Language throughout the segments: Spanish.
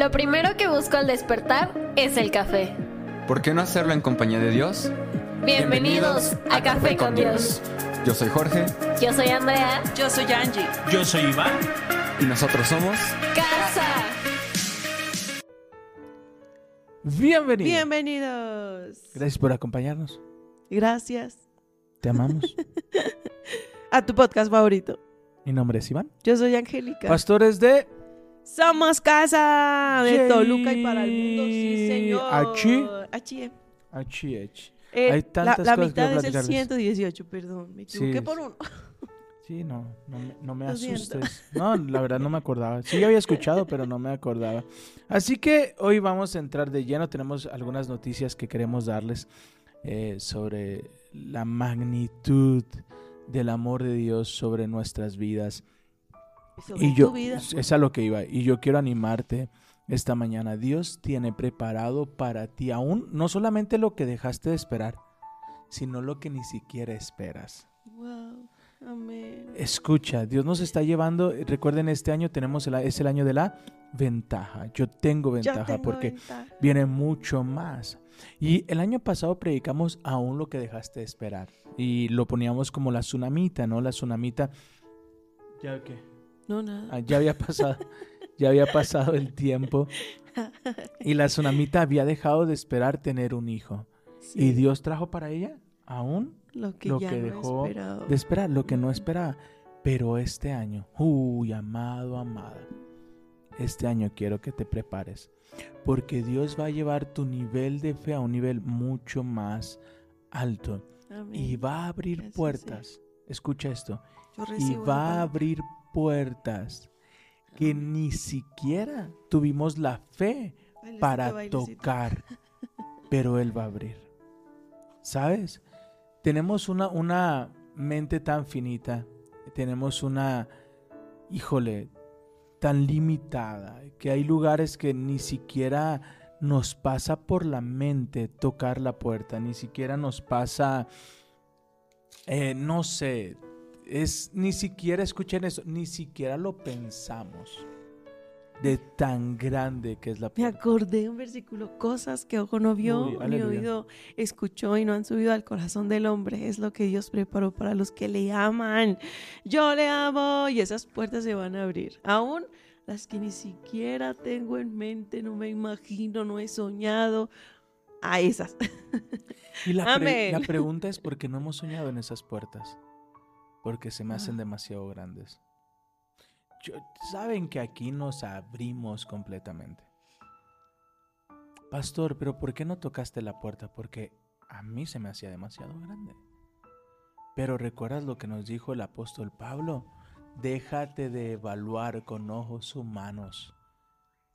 Lo primero que busco al despertar es el café. ¿Por qué no hacerlo en compañía de Dios? Bienvenidos, a, Café con Dios. Yo soy Jorge Yo soy Andrea. Yo soy Angie. Yo soy Iván. y nosotros somos... Casa. Bienvenido. Bienvenidos. Gracias por acompañarnos. Gracias Te amamos. a tu podcast favorito. Mi nombre es Iván. Yo soy Angélica. Pastores de Somos casa de Yay. Toluca y para el mundo, sí, señor. Achi. Achi, eh. HH. Eh, Hay tantas la, la cosas que mitad es el platicarles. 118, perdón. Me equivoqué Sí. por uno. Sí, no, no, me- no me Lo siento. asustes. No, la verdad no me acordaba. Sí, había escuchado, pero no me acordaba. Así que hoy vamos a entrar de lleno. Tenemos algunas noticias que queremos darles eh, sobre la magnitud del amor de Dios sobre nuestras vidas. Sobre Y yo, tu vida. es a lo que iba. Y yo quiero animarte esta mañana. Dios tiene preparado para ti aún no solamente lo que dejaste de esperar, sino lo que ni siquiera esperas. Wow. Amén. Escucha, Dios nos está llevando. Recuerden, este año tenemos el, es el año de la ventaja. Yo tengo ventaja tengo porque ventaja. viene mucho más. Y el año pasado predicamos aún lo que dejaste de esperar. Y lo poníamos como la tsunamita, ¿no? La tsunamita. ¿Ya qué? No, nada. Ah, ya había pasado, ya había pasado el tiempo y la tsunamita había dejado de esperar tener un hijo. Sí, Y Dios trajo para ella aún lo que, lo ya que dejó esperaba. de esperar, lo que no esperaba. Pero este año, uy, amado, amada, este año quiero que te prepares. Porque Dios va a llevar tu nivel de fe a un nivel mucho más alto. Amén. Y va a abrir puertas. Escucha esto Yo y va a abrir puertas que ni siquiera tuvimos la fe Bailecito, para bailecito. tocar, pero Él va a abrir. ¿Sabes? Tenemos una, una mente tan finita, tenemos una, híjole, tan limitada, que hay lugares que ni siquiera nos pasa por la mente tocar la puerta, ni siquiera nos pasa, eh, no sé, es ni siquiera, escuchen eso, ni siquiera lo pensamos de tan grande que es la Me puerta. acordé de un versículo, cosas que ojo no vio, Uy, ni oído escuchó y no han subido al corazón del hombre. Es lo que Dios preparó para los que le aman. Yo le amo y esas puertas se van a abrir. Aún las que ni siquiera tengo en mente, no me imagino, no he soñado. A esas. Y la, pre- la pregunta es por qué no hemos soñado en esas puertas. Porque se me hacen Ah. demasiado grandes. Yo- Saben que aquí nos abrimos completamente. Pastor, pero ¿por qué no tocaste la puerta? Porque a mí se me hacía demasiado grande. Pero ¿recuerdas lo que nos dijo el apóstol Pablo? Déjate de evaluar con ojos humanos.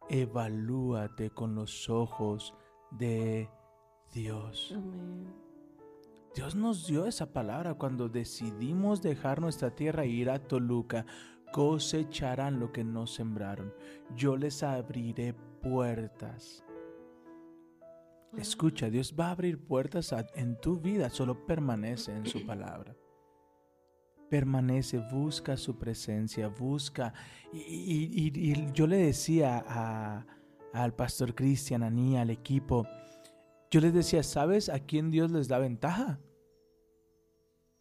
Evalúate con los ojos de Dios. Amén. Dios nos dio esa palabra cuando decidimos dejar nuestra tierra e ir a Toluca. Cosecharán lo que no sembraron. Yo les abriré puertas. Escucha, Dios va a abrir puertas a- en tu vida. Solo permanece en su palabra. Permanece, busca su presencia, busca. Y, y- y- y yo le decía a- al pastor Cristian, a Nia, al equipo, yo les decía, ¿sabes a quién Dios les da ventaja?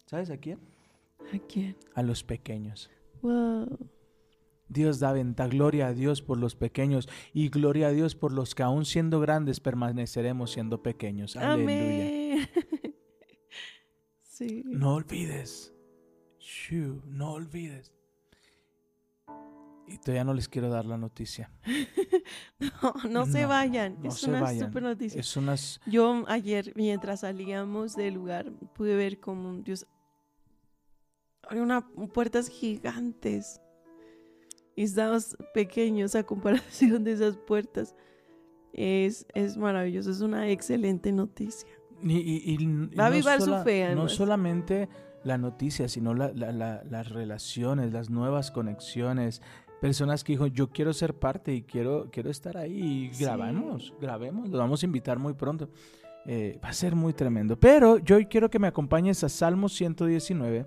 ¿Sabes a quién? ¿A quién? A los pequeños. Wow. Dios da ventaja, gloria a Dios por los pequeños y gloria a Dios por los que aún siendo grandes permaneceremos siendo pequeños. Aleluya. Sí. No olvides. Shoo, no olvides. Y todavía no les quiero dar la noticia. No, no se No, vayan. no es se una vayan. super noticia. Es unas... Yo ayer, mientras salíamos del lugar, pude ver como Dios abrió una, puertas gigantes. Y estábamos pequeños a comparación de esas puertas. Es, es maravilloso, es una excelente noticia. Y, y- y- y Va a avivar su sola- fe, No además. solamente la noticia, sino la- la- la- las relaciones, las nuevas conexiones. Personas que dijo, yo quiero ser parte y quiero, quiero estar ahí. Y Sí. grabamos, grabemos, los vamos a invitar muy pronto. Eh, va a ser muy tremendo. Pero yo hoy quiero que me acompañes a Salmo 119.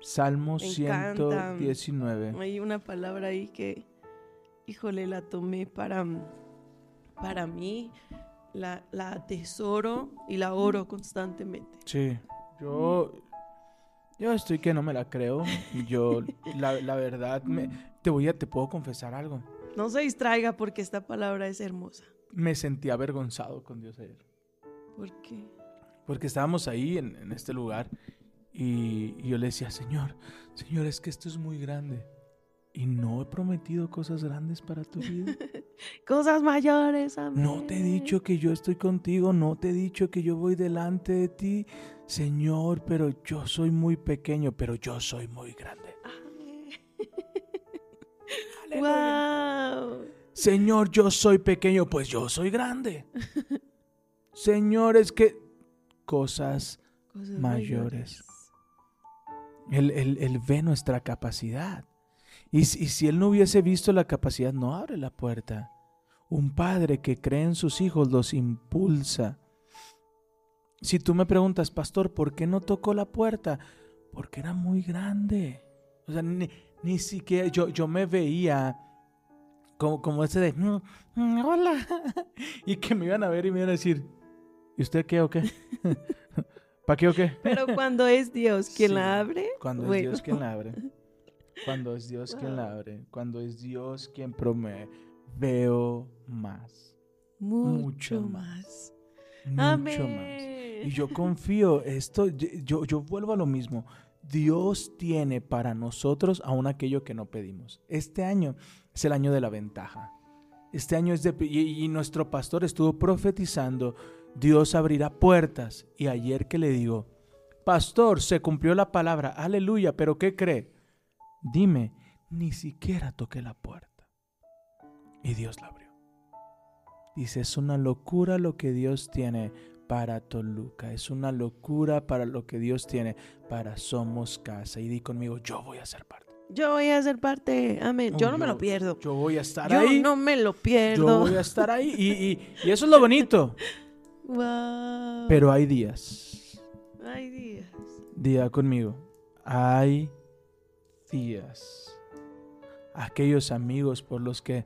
Salmo Me encanta. 119. Hay una palabra ahí que híjole, la tomé para, para mí, la, la atesoro y la oro constantemente. Sí, yo, yo estoy que no me la creo. Yo, la, la verdad, me, te voy a, te puedo confesar algo. No se distraiga porque esta palabra es hermosa. Me sentí avergonzado con Dios ayer. ¿Por qué? Porque estábamos ahí en, en este lugar y, y yo le decía, Señor, Señor, es que esto es muy grande. Y no he prometido cosas grandes para tu vida. Cosas mayores, amén. No te he dicho que yo estoy contigo, no te he dicho que yo voy delante de ti, Señor, pero yo soy muy pequeño, pero yo soy muy grande. Wow. Señor, yo soy pequeño, pues yo soy grande. Señor, es que cosas, Cosas Mayores. él, él- él ve nuestra capacidad. Y, si- y si Él no hubiese visto la capacidad, no abre la puerta. Un padre que cree en sus hijos los impulsa. Si tú me preguntas, pastor, ¿por qué no tocó la puerta? Porque era muy grande. O sea, ni, ni siquiera yo, yo me veía como, como ese de, "Mm, mm, hola. y que me iban a ver y me iban a decir, ¿y usted qué o qué? ¿Para qué o qué? Pero cuando es Dios quien Sí, la abre, Cuando es. Dios quien la abre. Cuando es Dios quien la abre. Cuando es Dios quien promete. Veo más. mucho, mucho más. Mucho más. Y yo confío, esto, yo, yo vuelvo a lo mismo. Dios tiene para nosotros aún aquello que no pedimos. Este año es el año de la ventaja. Este año es de... Y, y nuestro pastor estuvo profetizando, Dios abrirá puertas. Y ayer que le digo, pastor, se cumplió la palabra, aleluya, pero ¿qué cree? Dime, ni siquiera toqué la puerta. Y Dios la abrió. Dice, es una locura lo que Dios tiene para Toluca. Es una locura para lo que Dios tiene para Somos Casa. Y di conmigo, yo voy a ser parte. Yo voy a ser parte. Amén. Yo no me lo pierdo. Yo voy a estar Yo ahí. no me lo yo pierdo. voy a estar ahí. Y, y- y eso es lo bonito. Wow. Pero hay días. Ay, días. Día conmigo. Hay días. Aquellos amigos por los que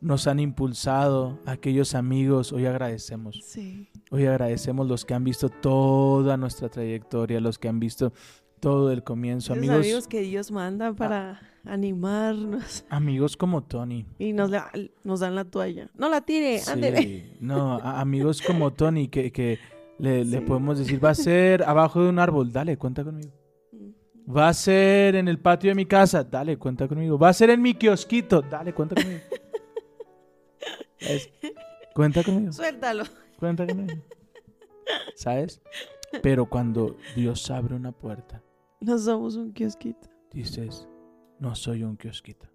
nos han impulsado, aquellos amigos, hoy agradecemos. Sí. Hoy agradecemos los que han visto toda nuestra trayectoria, los que han visto todo el comienzo. Amigos, amigos, amigos, que Dios manda para animarnos como Tony. y nos, la- nos dan la toalla. No la tire, ándele. Sí, no, a- amigos como Tony que, que le, le Sí. podemos decir, va a ser abajo de un árbol, dale, cuenta conmigo. Va a ser en el patio de mi casa, dale, cuenta conmigo. Va a ser en mi kiosquito, dale, cuenta conmigo. ¿Sabes? Cuenta conmigo. Suéltalo. Cuenta conmigo. ¿Sabes? Pero cuando Dios abre una puerta, No somos un kiosquito. dices, no soy un kiosquito.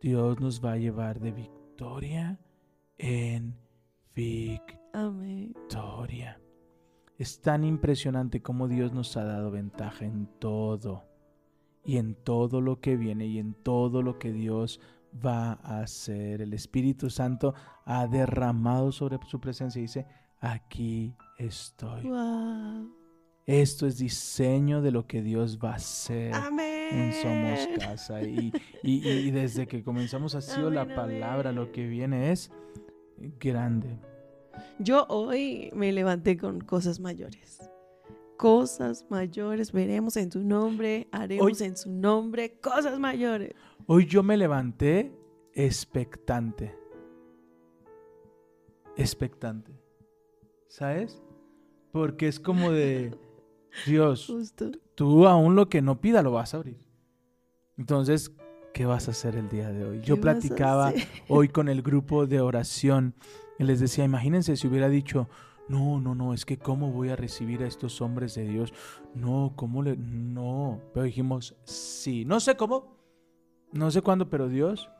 Dios nos va a llevar de victoria en Amén. Es tan impresionante cómo Dios nos ha dado ventaja en todo. Y en todo lo que viene y en todo lo que Dios va a hacer. El Espíritu Santo ha derramado sobre su presencia y dice, aquí estoy. Wow. Esto es diseño de lo que Dios va a hacer Amén. en Somos Casa. Y, y- y desde que comenzamos ha sido la palabra, amén. lo que viene es grande. Yo hoy me levanté con cosas mayores. Cosas mayores, veremos en su nombre, haremos Hoy- en su nombre cosas mayores. Hoy yo me levanté expectante. Expectante. ¿Sabes? Porque es como de, Dios, Justo. tú aún lo que no pida lo vas a abrir. Entonces, ¿qué vas a hacer el día de hoy? Yo ¿Qué vas a platicaba hoy con el grupo de oración y les decía, imagínense si hubiera dicho, no, no, no, es que cómo voy a recibir a estos hombres de Dios. No, ¿cómo le...? No, pero dijimos, sí. No sé cómo, no sé cuándo, pero Dios,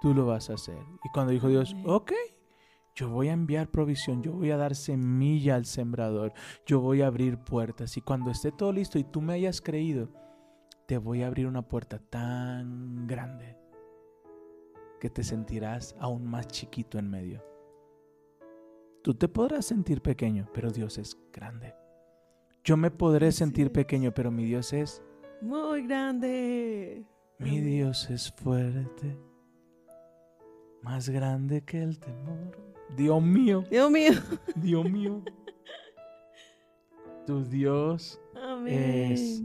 tú lo vas a hacer. Y cuando dijo Dios, ok, yo voy a enviar provisión, yo voy a dar semilla al sembrador, yo voy a abrir puertas. Y cuando esté todo listo y tú me hayas creído, te voy a abrir una puerta tan grande que te sentirás aún más chiquito en medio. Tú te podrás sentir pequeño, pero Dios es grande. Yo me podré sentir pequeño, pero mi Dios es, Muy grande. mi. Dios es fuerte. Más grande que el temor. Dios mío, Dios mío. Dios mío. Tu Dios Amén. Es-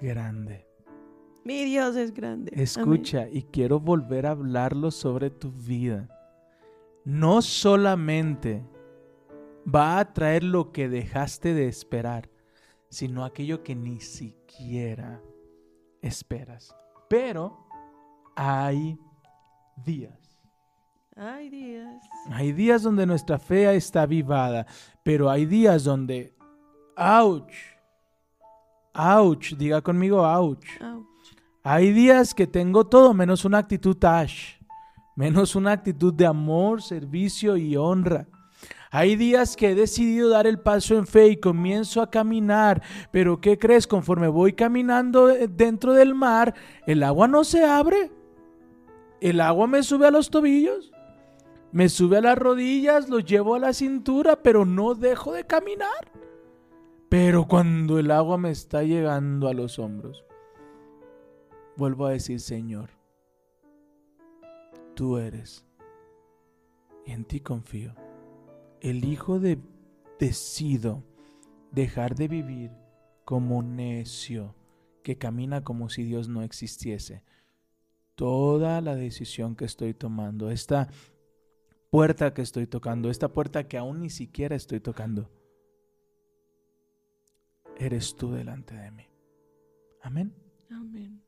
grande. Mi Dios es grande. Amén. Escucha, y quiero volver a hablarlo sobre tu vida. No solamente va a traer lo que dejaste de esperar, sino aquello que ni siquiera esperas. Pero hay días. Ay, Dios. Hay días donde nuestra fe está avivada, pero hay días donde, ouch, ouch, diga conmigo, ouch. Ouch. Hay días que tengo todo menos una actitud Ash, menos una actitud de amor, servicio y honra. Hay días que he decidido dar el paso en fe y comienzo a caminar, pero ¿qué crees? Conforme voy caminando dentro del mar, el agua no se abre. El agua me sube a los tobillos, me sube a las rodillas, lo llevo a la cintura, pero no dejo de caminar. Pero cuando el agua me está llegando a los hombros, vuelvo a decir, Señor, tú eres, y en ti confío. Elijo de, decido dejar de vivir como necio, que camina como si Dios no existiese. Toda la decisión que estoy tomando, esta puerta que estoy tocando, esta puerta que aún ni siquiera estoy tocando, eres tú delante de mí. Amén. Amén.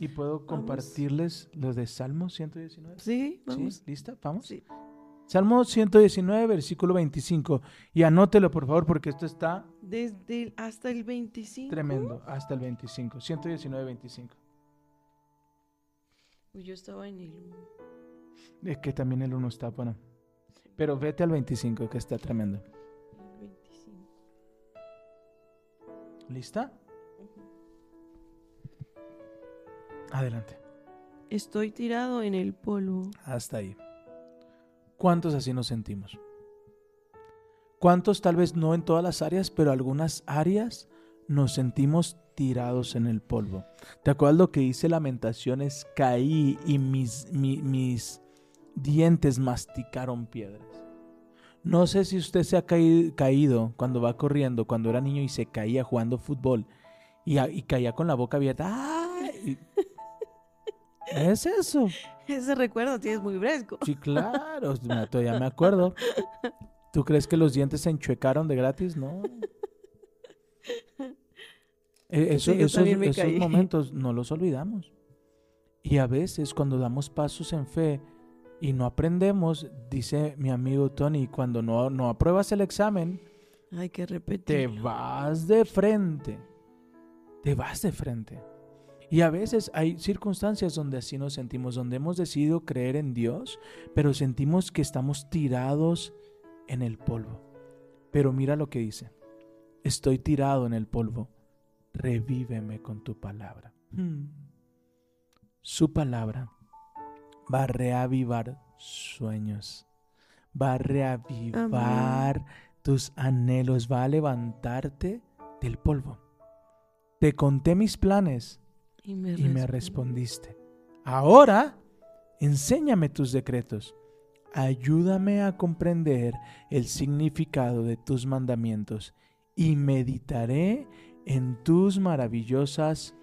¿Y puedo compartirles lo de Salmo 119? Sí, vamos. ¿Sí? ¿Lista? ¿Vamos? Sí. Salmo 119, versículo 25. Y anótelo, por favor, porque esto está Desde el- hasta el 25. tremendo. Hasta el 25. 119, 25. Uy, yo estaba en el. Es que también el 1 está bueno. Pero vete al 25, que está tremendo. el 25. ¿Lista? Adelante. Estoy tirado en el polvo. Hasta ahí. ¿Cuántos así nos sentimos? ¿Cuántos tal vez no en todas las áreas, pero algunas áreas nos sentimos tirados en el polvo? ¿Te acuerdas lo que dice Lamentaciones? Caí y mis, mi- mis dientes masticaron piedras. No sé si usted se ha caí- caído cuando va corriendo, cuando era niño y se caía jugando fútbol y, y caía con la boca abierta. ¡Ay! Es eso. Ese recuerdo tienes muy fresco. Sí, claro, todavía me acuerdo. ¿Tú crees que los dientes se enchuecaron de gratis? No. E- eso- Sí, yo esos esos momentos no los olvidamos. Y a veces cuando damos pasos en fe y no aprendemos, dice mi amigo Tony, cuando no, no apruebas el examen, Hay que te vas de frente. Te vas de frente. Y a veces hay circunstancias donde así nos sentimos, donde hemos decidido creer en Dios, pero sentimos que estamos tirados en el polvo. Pero mira lo que dice. Estoy tirado en el polvo. Revíveme con tu palabra. Hmm. Su palabra va a reavivar sueños. Va a reavivar tus anhelos, va a levantarte del polvo. Te conté mis planes Y me, y me responde. respondiste. Ahora, enséñame tus decretos. Ayúdame a comprender el significado de tus mandamientos y meditaré en tus maravillosas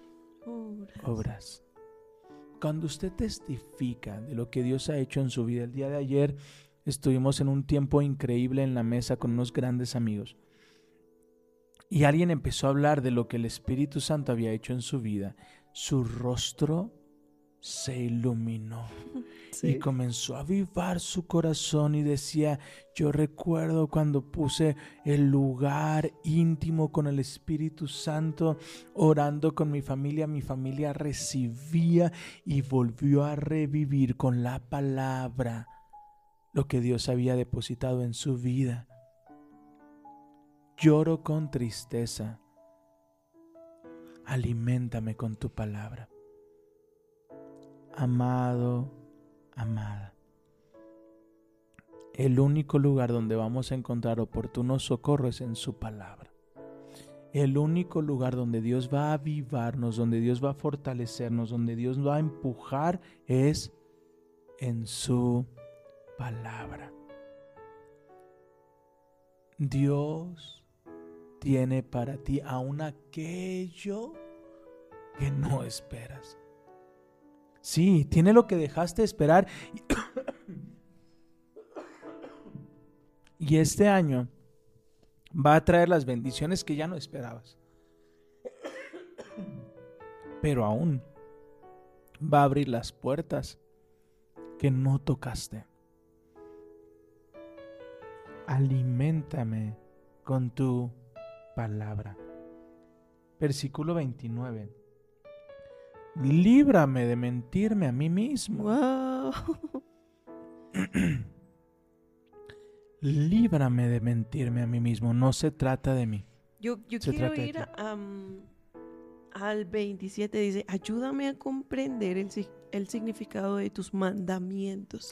Obras. obras. Cuando usted testifica de lo que Dios ha hecho en su vida, el día de ayer estuvimos en un tiempo increíble en la mesa con unos grandes amigos. Y alguien empezó a hablar de lo que el Espíritu Santo había hecho en su vida. Su rostro se iluminó y comenzó a avivar su corazón y decía, yo recuerdo cuando puse el lugar íntimo con el Espíritu Santo, orando con mi familia, mi familia recibía y volvió a revivir con la palabra lo que Dios había depositado en su vida. Lloro con tristeza. Aliméntame con tu palabra. Amado, amada. El único lugar donde vamos a encontrar oportuno socorro es en su palabra. El único lugar donde Dios va a avivarnos, donde Dios va a fortalecernos, donde Dios va a empujar es en su palabra. Dios tiene para ti aún aquello que no esperas. Sí, tiene lo que dejaste esperar. Y este año va a traer las bendiciones que ya no esperabas. Pero aún va a abrir las puertas que no tocaste. Aliméntame con tu palabra. Versículo 29. Líbrame de mentirme a mí mismo. Wow. Líbrame de mentirme a mí mismo. No se trata de mí. Yo, quiero ir a, al 27. Dice, ayúdame a comprender el significado de tus mandamientos.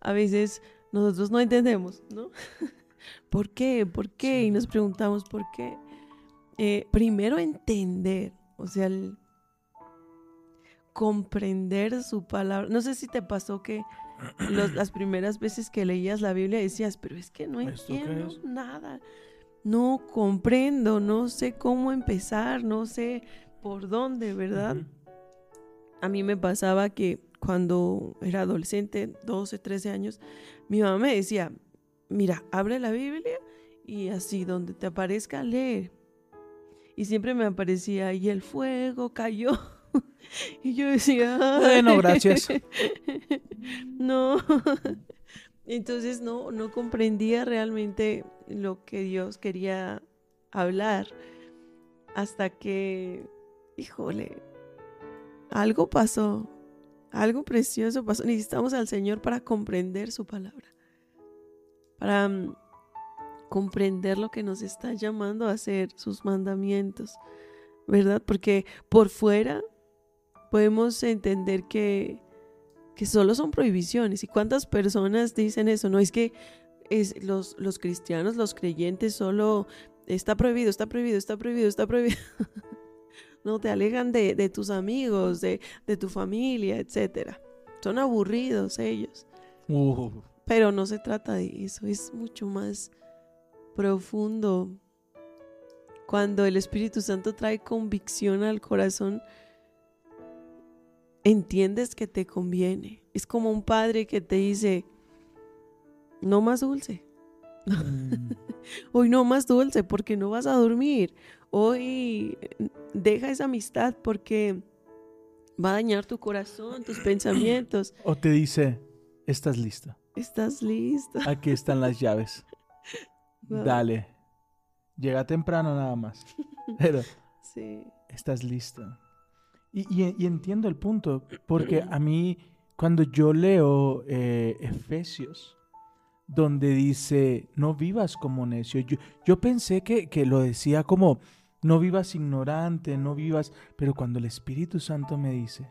A veces nosotros no entendemos, ¿no? ¿Por qué? ¿Por qué? Y nos preguntamos por qué. Eh, primero entender, o sea, el comprender su palabra. No sé si te pasó que los- las primeras veces que leías la Biblia decías, pero es que no ¿Esto qué entiendo nada. No comprendo, no sé cómo empezar, no sé por dónde, ¿verdad? A mí me pasaba que cuando era adolescente, 12, 13 años, mi mamá me decía, mira, abre la Biblia y así donde te aparezca, lee. Y siempre me aparecía, y el fuego cayó. y yo decía, Bueno, gracias. no. Entonces no, no comprendía realmente lo que Dios quería hablar hasta que, híjole, algo pasó, algo precioso pasó. Necesitamos al Señor para comprender su palabra, para mm, comprender lo que nos está llamando a hacer, sus mandamientos, ¿verdad? Porque por fuera podemos entender que, que solo son prohibiciones. ¿Y cuántas personas dicen eso? No es que es, los, los cristianos, los creyentes, solo está prohibido, está prohibido, está prohibido, está prohibido. no te alejan de, de tus amigos, de, de tu familia, etcétera. Son aburridos ellos. Uh, Pero no se trata de eso, es mucho más profundo. Cuando el Espíritu Santo trae convicción al corazón, entiendes que te conviene. Es como un padre que te dice, no más dulce, mm, hoy no más dulce porque no vas a dormir, hoy eh, deja esa amistad porque va a dañar tu corazón, tus pensamientos. o te dice, estás listo. Estás listo. Aquí están las llaves. Wow. Dale. Llega temprano nada más. Pero Sí. estás listo. Y, y- y entiendo el punto, porque a mí, cuando yo leo eh, Efesios, donde dice, no vivas como necio, yo, yo pensé que, que lo decía como, no vivas ignorante, no vivas, pero cuando el Espíritu Santo me dice,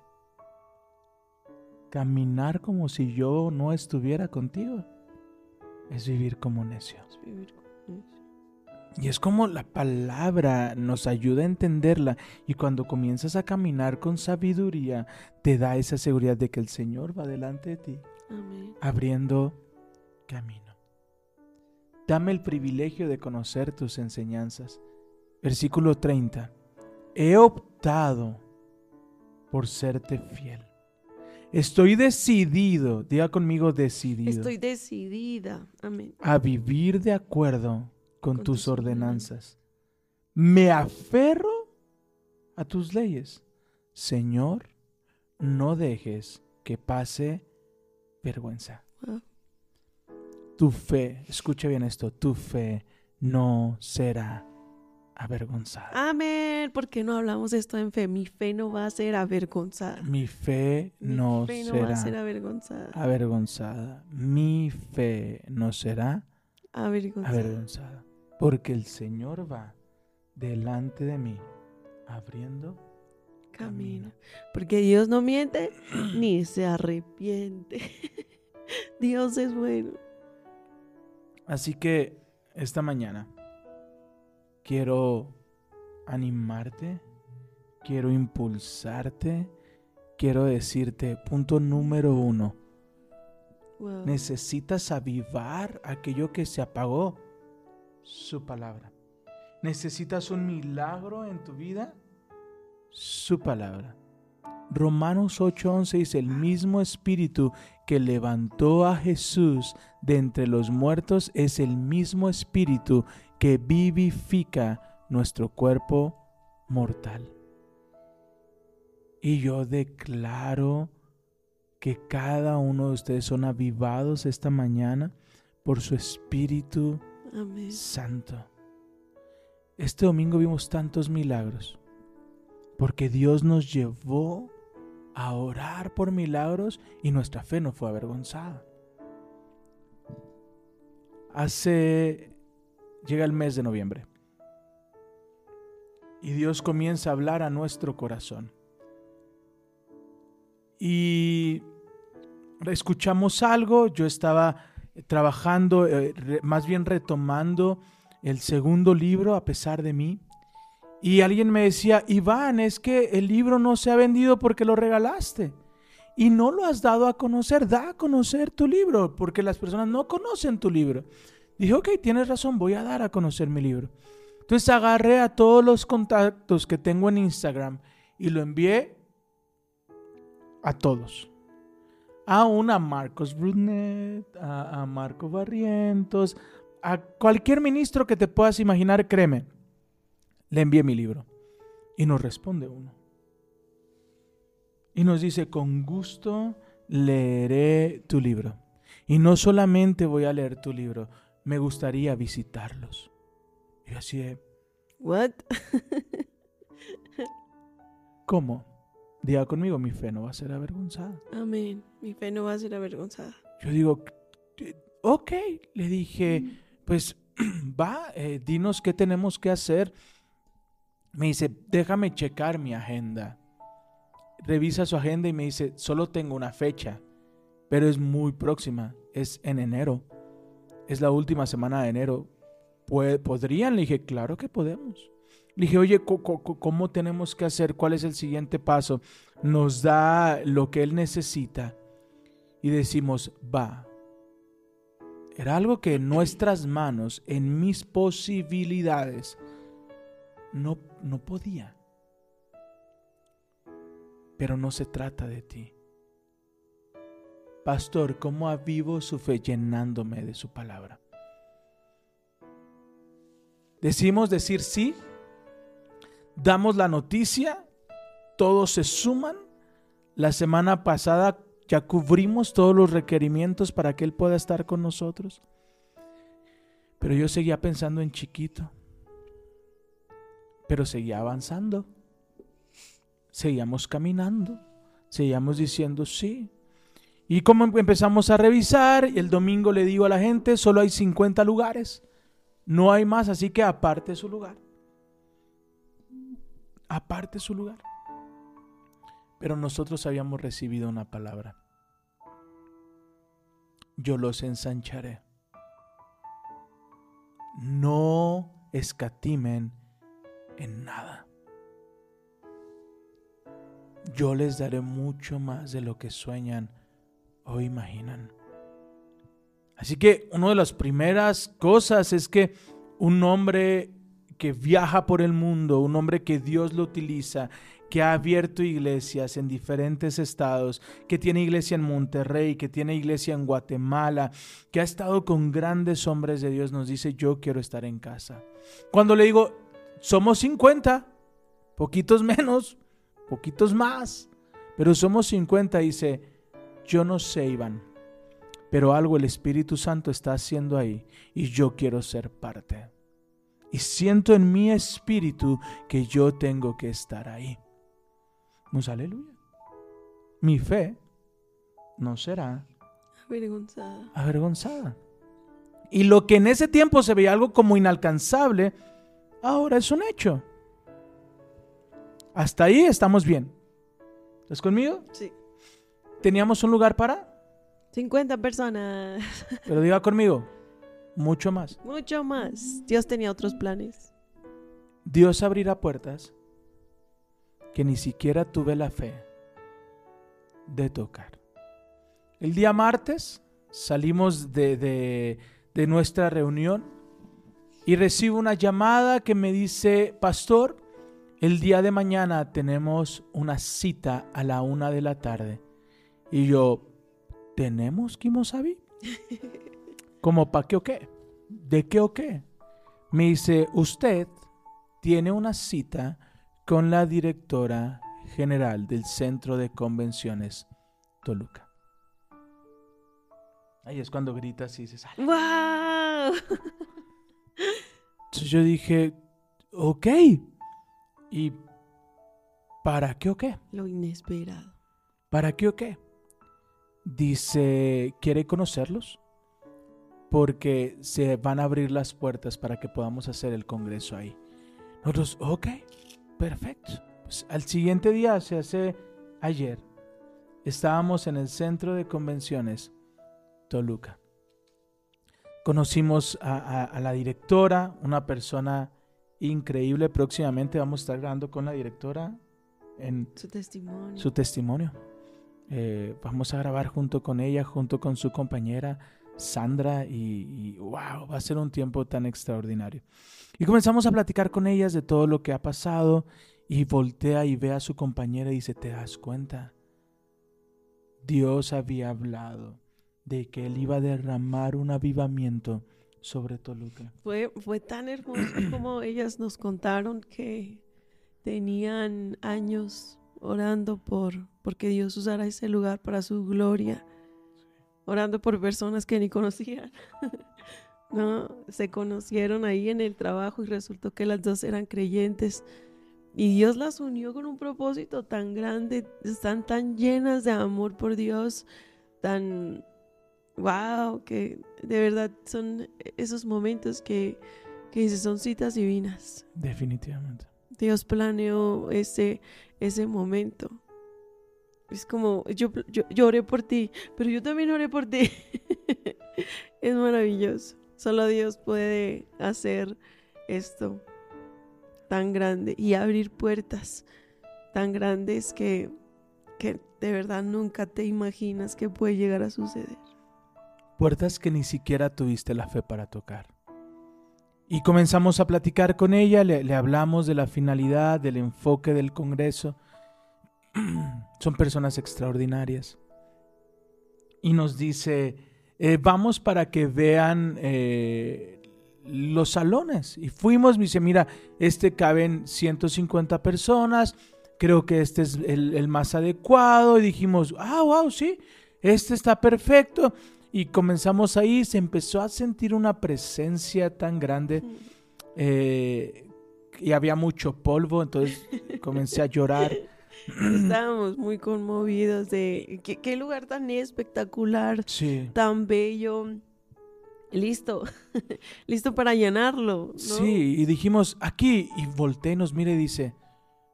caminar como si yo no estuviera contigo, es vivir como necio. es vivir con eso. Y es como la palabra nos ayuda a entenderla y cuando comienzas a caminar con sabiduría, te da esa seguridad de que el Señor va delante de ti, Amén. abriendo camino. Dame el privilegio de conocer tus enseñanzas. Versículo 30. He optado por serte fiel. Estoy decidido, diga conmigo decidido, Estoy decidida. Amén. a vivir de acuerdo con, Con tus tus ordenanzas. Me aferro a tus leyes. Señor, no dejes que pase vergüenza. Tu fe, escucha bien esto, tu fe no será avergonzada. Amén. ¿Por qué no hablamos esto en fe? Mi fe no va a ser avergonzada. Mi fe Mi no fe no será va a ser avergonzada. avergonzada. Mi fe no será Avergonzada. avergonzada. Porque el Señor va delante de mí, abriendo Camino. Porque Dios no miente ni se arrepiente. Dios es bueno. Así que esta mañana quiero animarte, quiero impulsarte, quiero decirte, punto número uno, Wow. Necesitas avivar aquello que se apagó. Su palabra. Necesitas un milagro en tu vida. Su palabra. Romanos 8:11 dice, el mismo espíritu que levantó a Jesús de entre los muertos es el mismo espíritu que vivifica nuestro cuerpo mortal. Y yo declaro que cada uno de ustedes son avivados esta mañana por su Espíritu Amén. Santo. Este domingo vimos tantos milagros porque Dios nos llevó a orar por milagros y nuestra fe no fue avergonzada. Hace llega el mes de noviembre y Dios comienza a hablar a nuestro corazón. Y escuchamos algo, yo estaba trabajando, eh, más bien retomando el segundo libro a pesar de mí. Y alguien me decía, Iván, es que el libro no se ha vendido porque lo regalaste. Y no lo has dado a conocer, da a conocer tu libro, porque las personas no conocen tu libro. Dije, ok, tienes razón, voy a dar a conocer mi libro. Entonces agarré a todos los contactos que tengo en Instagram y lo envié a todos. A una Marcos Brunet, a, a Marco Barrientos, a cualquier ministro que te puedas imaginar, créeme. Le envié mi libro. Y nos responde uno. Y nos dice, con gusto leeré tu libro. Y no solamente voy a leer tu libro, me gustaría visitarlos. Y yo así de, What? ¿cómo? Diga conmigo, mi fe no va a ser avergonzada. Amén. Mi fe no va a ser avergonzada. Yo digo, ok, le dije, pues va, eh, dinos qué tenemos que hacer. Me dice, déjame checar mi agenda. Revisa su agenda y me dice, solo tengo una fecha, pero es muy próxima, es en enero. Es la última semana de enero. ¿Pue- ¿Podrían? Le dije, claro que podemos. Le dije, oye, ¿cómo tenemos que hacer? ¿Cuál es el siguiente paso? Nos da lo que él necesita y decimos, va. Era algo que en nuestras manos, en mis posibilidades, no, no podía. Pero no se trata de ti. Pastor, ¿cómo avivo su fe llenándome de su palabra? Decimos decir sí, damos la noticia, todos se suman. La semana pasada ya cubrimos todos los requerimientos para que Él pueda estar con nosotros. Pero yo seguía pensando en chiquito. Pero seguía avanzando. Seguíamos caminando. Seguíamos diciendo sí. Y como empezamos a revisar, el domingo le digo a la gente, solo hay 50 lugares. No hay más, así que aparte su lugar. Aparte su lugar. Pero nosotros habíamos recibido una palabra. Yo los ensancharé. No escatimen en nada. Yo les daré mucho más de lo que sueñan o imaginan. Así que una de las primeras cosas es que un hombre que viaja por el mundo, un hombre que Dios lo utiliza, que ha abierto iglesias en diferentes estados, que tiene iglesia en Monterrey, que tiene iglesia en Guatemala, que ha estado con grandes hombres de Dios, nos dice, yo quiero estar en casa. Cuando le digo, somos 50, poquitos menos, poquitos más, pero somos 50, dice, yo no sé, Iván, pero algo el Espíritu Santo está haciendo ahí y yo quiero ser parte. Y siento en mi espíritu que yo tengo que estar ahí. Pues aleluya. Mi fe no será Avergonzada. avergonzada. Y lo que en ese tiempo se veía algo como inalcanzable, ahora es un hecho. Hasta ahí estamos bien. ¿Estás conmigo? Sí. Teníamos un lugar para, 50 personas. pero diga conmigo, mucho más. Mucho más. Dios tenía otros planes. Dios abrirá puertas que ni siquiera tuve la fe de tocar. El día martes salimos de, de- de nuestra reunión y recibo una llamada que me dice, pastor, el día de mañana tenemos una cita a la una de la tarde. Y yo, ¿tenemos Kimosabi? ¿Cómo para qué o qué? ¿De qué o qué? Me dice, usted tiene una cita con la directora general del Centro de Convenciones Toluca. Ahí es cuando gritas y dices. ¡Wow! Entonces yo dije, ok. ¿Y para qué o qué? Lo inesperado. ¿Para qué o qué? Dice, ¿quiere conocerlos? Porque se van a abrir las puertas para que podamos hacer el congreso ahí. Nosotros, ok, perfecto. Pues, al siguiente día, se hace ayer, estábamos en el centro de convenciones Toluca. Conocimos a, a- a la directora, una persona increíble. Próximamente vamos a estar grabando con la directora en Su testimonio. su testimonio. Eh, vamos a grabar junto con ella, junto con su compañera Sandra y, y, wow, va a ser un tiempo tan extraordinario. Y comenzamos a platicar con ellas de todo lo que ha pasado y voltea y ve a su compañera y dice, ¿te das cuenta? Dios había hablado de que él iba a derramar un avivamiento sobre Toluca. Fue, fue tan hermoso como ellas nos contaron que tenían años orando por porque Dios usara ese lugar para su gloria, orando por personas que ni conocían. no, se conocieron ahí en el trabajo y resultó que las dos eran creyentes y Dios las unió con un propósito tan grande, están tan llenas de amor por Dios, tan wow, que de verdad son esos momentos que, que son citas divinas. Definitivamente. Dios planeó ese, ese momento. Es como, yo, yo, oré por ti, pero yo también oré por ti. es maravilloso. Solo Dios puede hacer esto tan grande y abrir puertas tan grandes que, que de verdad nunca te imaginas que puede llegar a suceder. puertas que ni siquiera tuviste la fe para tocar. Y comenzamos a platicar con ella, le, hablamos de la finalidad, del enfoque del Congreso. Son personas extraordinarias. Y nos dice, eh, vamos para que vean eh, los salones. Y fuimos, me dice, mira, este caben 150 personas, creo que este es el, el más adecuado. Y dijimos, ah, wow, sí, este está perfecto. Y comenzamos ahí, se empezó a sentir una presencia tan grande. eh, y había mucho polvo, entonces comencé a llorar. Estábamos muy conmovidos de qué, qué lugar tan espectacular, Sí. tan bello. Listo, listo para llenarlo. ¿no? Sí, y dijimos, aquí, y voltea y nos mira y dice,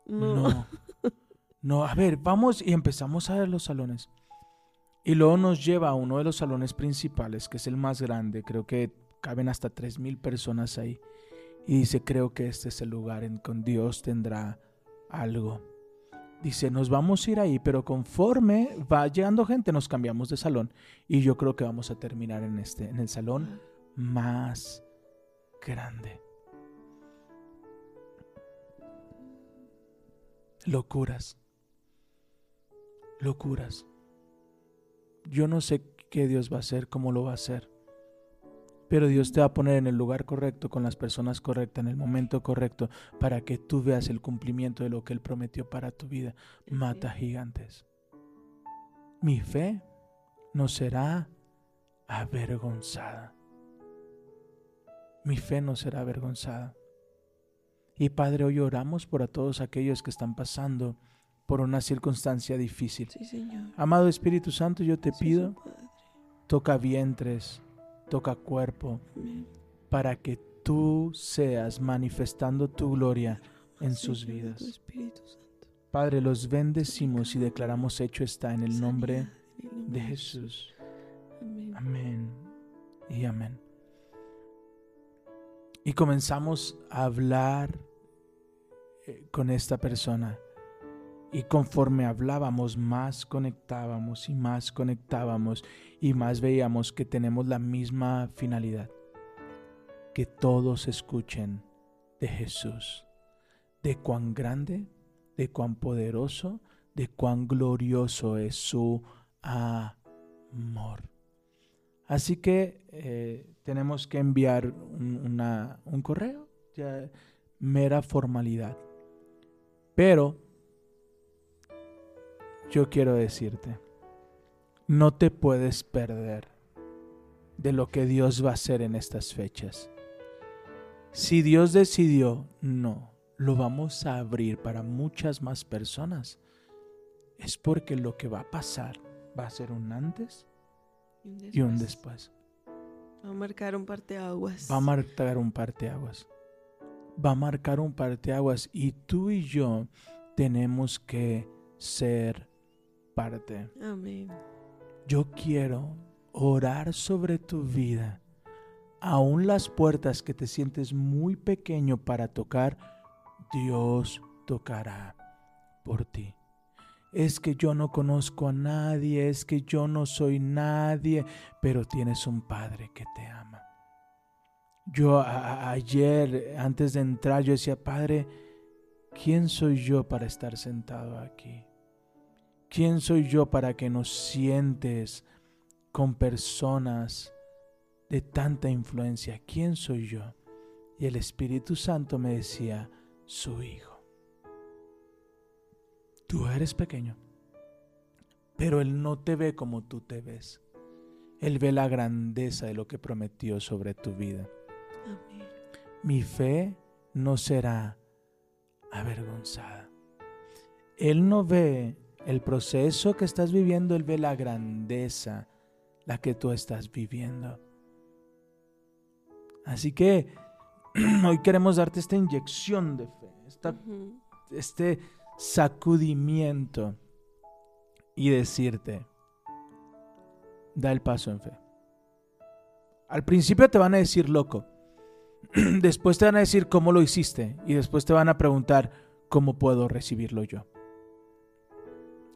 No. no, no, a ver, vamos y empezamos a ver los salones. Y luego nos lleva a uno de los salones principales, que es el más grande, creo que caben hasta 3.000 personas ahí. Y dice, creo que este es el lugar en con Dios tendrá algo. Dice, nos vamos a ir ahí, pero conforme va llegando gente, nos cambiamos de salón. Y yo creo que vamos a terminar en este, en el salón más grande. Locuras. Locuras. Yo no sé qué Dios va a hacer, cómo lo va a hacer. Pero Dios te va a poner en el lugar correcto, con las personas correctas, en el momento correcto, para que tú veas el cumplimiento de lo que Él prometió para tu vida. Mata gigantes. Mi fe no será avergonzada. Mi fe no será avergonzada. Y Padre, hoy oramos por a todos aquellos que están pasando por una circunstancia difícil. Sí, Señor. Amado Espíritu Santo, yo te Sí, pido, toca vientres, toca cuerpo, Amén. para que tú seas manifestando tu gloria en sus vidas. tu Espíritu Santo. Padre, los bendecimos y declaramos hecho está en el nombre de Jesús. Amén. Amén y amén. Y comenzamos a hablar eh, con esta persona. Y conforme hablábamos, más conectábamos y más conectábamos y más veíamos que tenemos la misma finalidad. Que todos escuchen de Jesús, de cuán grande, de cuán poderoso, de cuán glorioso es su amor. Así que eh, tenemos que enviar un, una- un correo, ya, mera formalidad. Pero yo quiero decirte, no te puedes perder de lo que Dios va a hacer en estas fechas. Si Dios decidió, no, lo vamos a abrir para muchas más personas, es porque lo que va a pasar va a ser un antes y un después. Va a marcar un parteaguas. Va a marcar un parteaguas. Va a marcar un parteaguas y tú y yo tenemos que ser parte. Amén. Yo quiero orar sobre tu vida. Aún las puertas que te sientes muy pequeño para tocar, Dios tocará por ti. Es que yo no conozco a nadie, es que yo no soy nadie, pero tienes un Padre que te ama. Yo a- ayer, antes de entrar, yo decía, Padre, ¿quién soy yo para estar sentado aquí? ¿Quién soy yo para que nos sientes con personas de tanta influencia? ¿Quién soy yo? Y el Espíritu Santo me decía, su hijo. Tú eres pequeño, pero Él no te ve como tú te ves. Él ve la grandeza de lo que prometió sobre tu vida. Amén. Mi fe no será avergonzada. Él no ve el proceso que estás viviendo, Él ve la grandeza, la que tú estás viviendo. Así que hoy queremos darte esta inyección de fe, esta- este sacudimiento y decirte, da el paso en fe. Al principio te van a decir loco, después te van a decir cómo lo hiciste y después te van a preguntar cómo puedo recibirlo yo.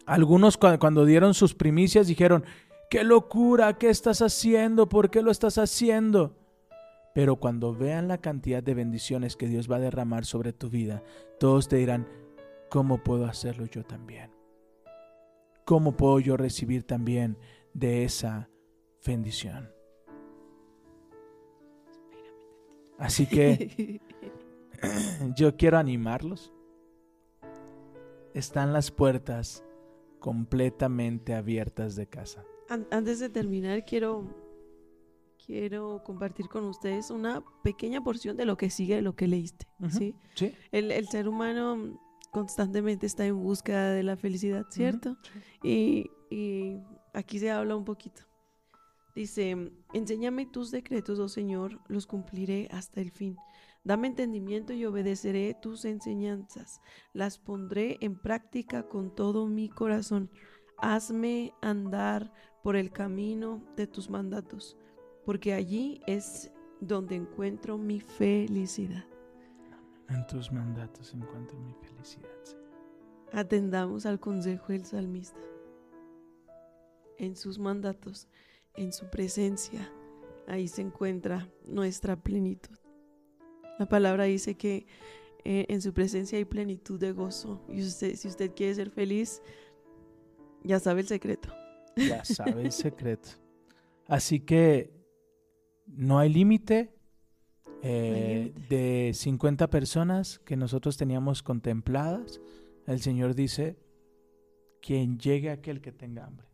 Algunos cua- cuando dieron sus primicias dijeron, qué locura, ¿qué estás haciendo? ¿Por qué lo estás haciendo? Pero cuando vean la cantidad de bendiciones que Dios va a derramar sobre tu vida, todos te dirán, ¿cómo puedo hacerlo yo también? ¿Cómo puedo yo recibir también de esa bendición? Así que yo quiero animarlos. Están las puertas completamente abiertas de casa. An- Antes de terminar, quiero, quiero compartir con ustedes una pequeña porción de lo que sigue de lo que leíste. ¿sí? ¿Sí? El, el ser humano constantemente está en búsqueda de la felicidad, ¿cierto? y, y aquí se habla un poquito. Dice, enséñame tus decretos, oh Señor, los cumpliré hasta el fin. Dame entendimiento y obedeceré tus enseñanzas. Las pondré en práctica con todo mi corazón. Hazme andar por el camino de tus mandatos, porque allí es donde encuentro mi felicidad. En tus mandatos encuentro mi felicidad. Señor. Atendamos al consejo del salmista. En sus mandatos, en su presencia, ahí se encuentra nuestra plenitud. La palabra dice que eh, en su presencia hay plenitud de gozo. Y usted, si usted quiere ser feliz, ya sabe el secreto. Ya sabe el secreto. Así que no hay límite. eh, de 50 personas que nosotros teníamos contempladas, el Señor dice, quien llegue aquel que tenga hambre,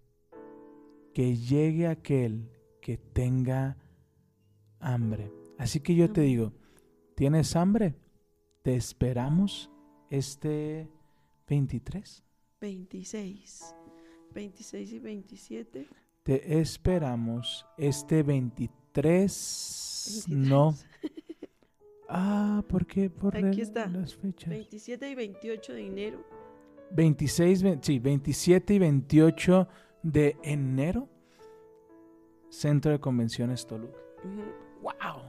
que llegue aquel que tenga hambre. Así que yo te digo, ¿tienes hambre? Te esperamos este 23. 26. 26 y 27. Te esperamos este 23. No. 23. Ah, ¿por qué? Por Aquí está. las fechas. 27 y 28 de enero. 26, ve- sí, 27 y 28 de enero. Centro de Convenciones Toluca. Ujú. ¡Wow!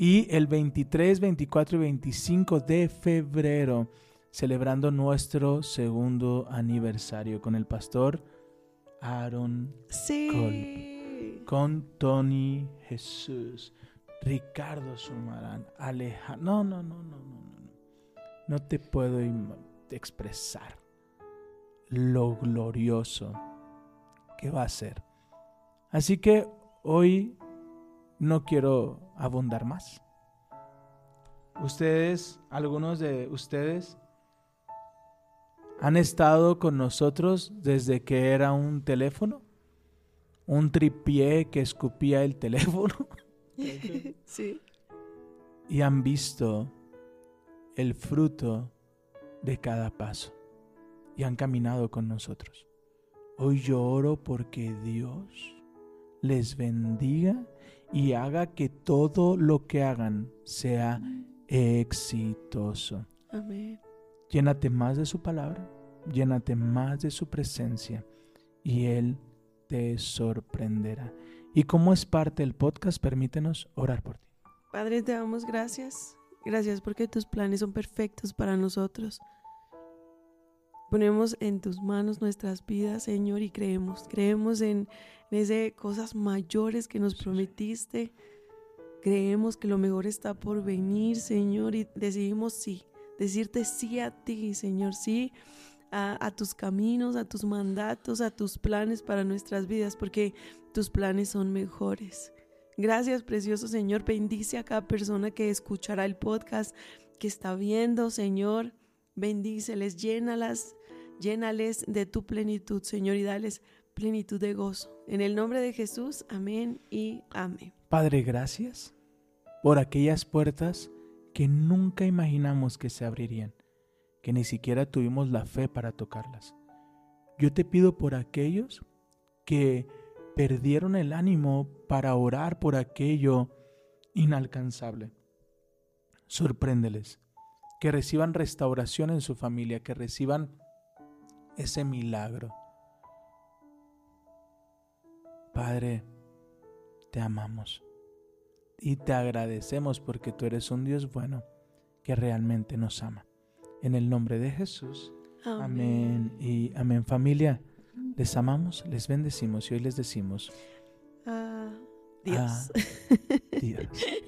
Y el 23, 24 y 25 de febrero, celebrando nuestro segundo aniversario con el pastor Aaron, Sí. con Tony Jesús, Ricardo Sumarán, Alejandro. No, no, no, no, no, no. no. Te puedo expresar lo glorioso que va a ser. Así que hoy no quiero abundar más. Ustedes, algunos de ustedes, han estado con nosotros desde que era un teléfono, un tripié que escupía el teléfono sí. y han visto el fruto de cada paso y han caminado con nosotros. Hoy yo oro porque Dios les bendiga y haga que todo lo que hagan sea exitoso. Amén. Llénate más de su palabra, llénate más de su presencia y Él te sorprenderá. Y como es parte del podcast, permítenos orar por ti. Padre, te damos gracias. Gracias porque tus planes son perfectos para nosotros. Ponemos en tus manos nuestras vidas, Señor, y creemos. Creemos en, esas cosas mayores que nos prometiste. Creemos que lo mejor está por venir, Señor, y decidimos sí. Decirte sí a ti, Señor, sí a, a tus caminos, a tus mandatos, a tus planes para nuestras vidas, porque tus planes son mejores. Gracias, precioso Señor. Bendice a cada persona que escuchará el podcast, que está viendo, Señor. Bendíceles, llénalas, llénales de tu plenitud, Señor, y dales plenitud de gozo. En el nombre de Jesús, amén y amén. Padre, gracias por aquellas puertas que nunca imaginamos que se abrirían, que ni siquiera tuvimos la fe para tocarlas. Yo te pido por aquellos que perdieron el ánimo para orar por aquello inalcanzable. Sorpréndeles, que reciban restauración en su familia, que reciban ese milagro. Padre, te amamos y te agradecemos porque tú eres un Dios bueno que realmente nos ama. En el nombre de Jesús. Amén y amén familia. Les amamos, les bendecimos y hoy les decimos Ah, Dios. Dios.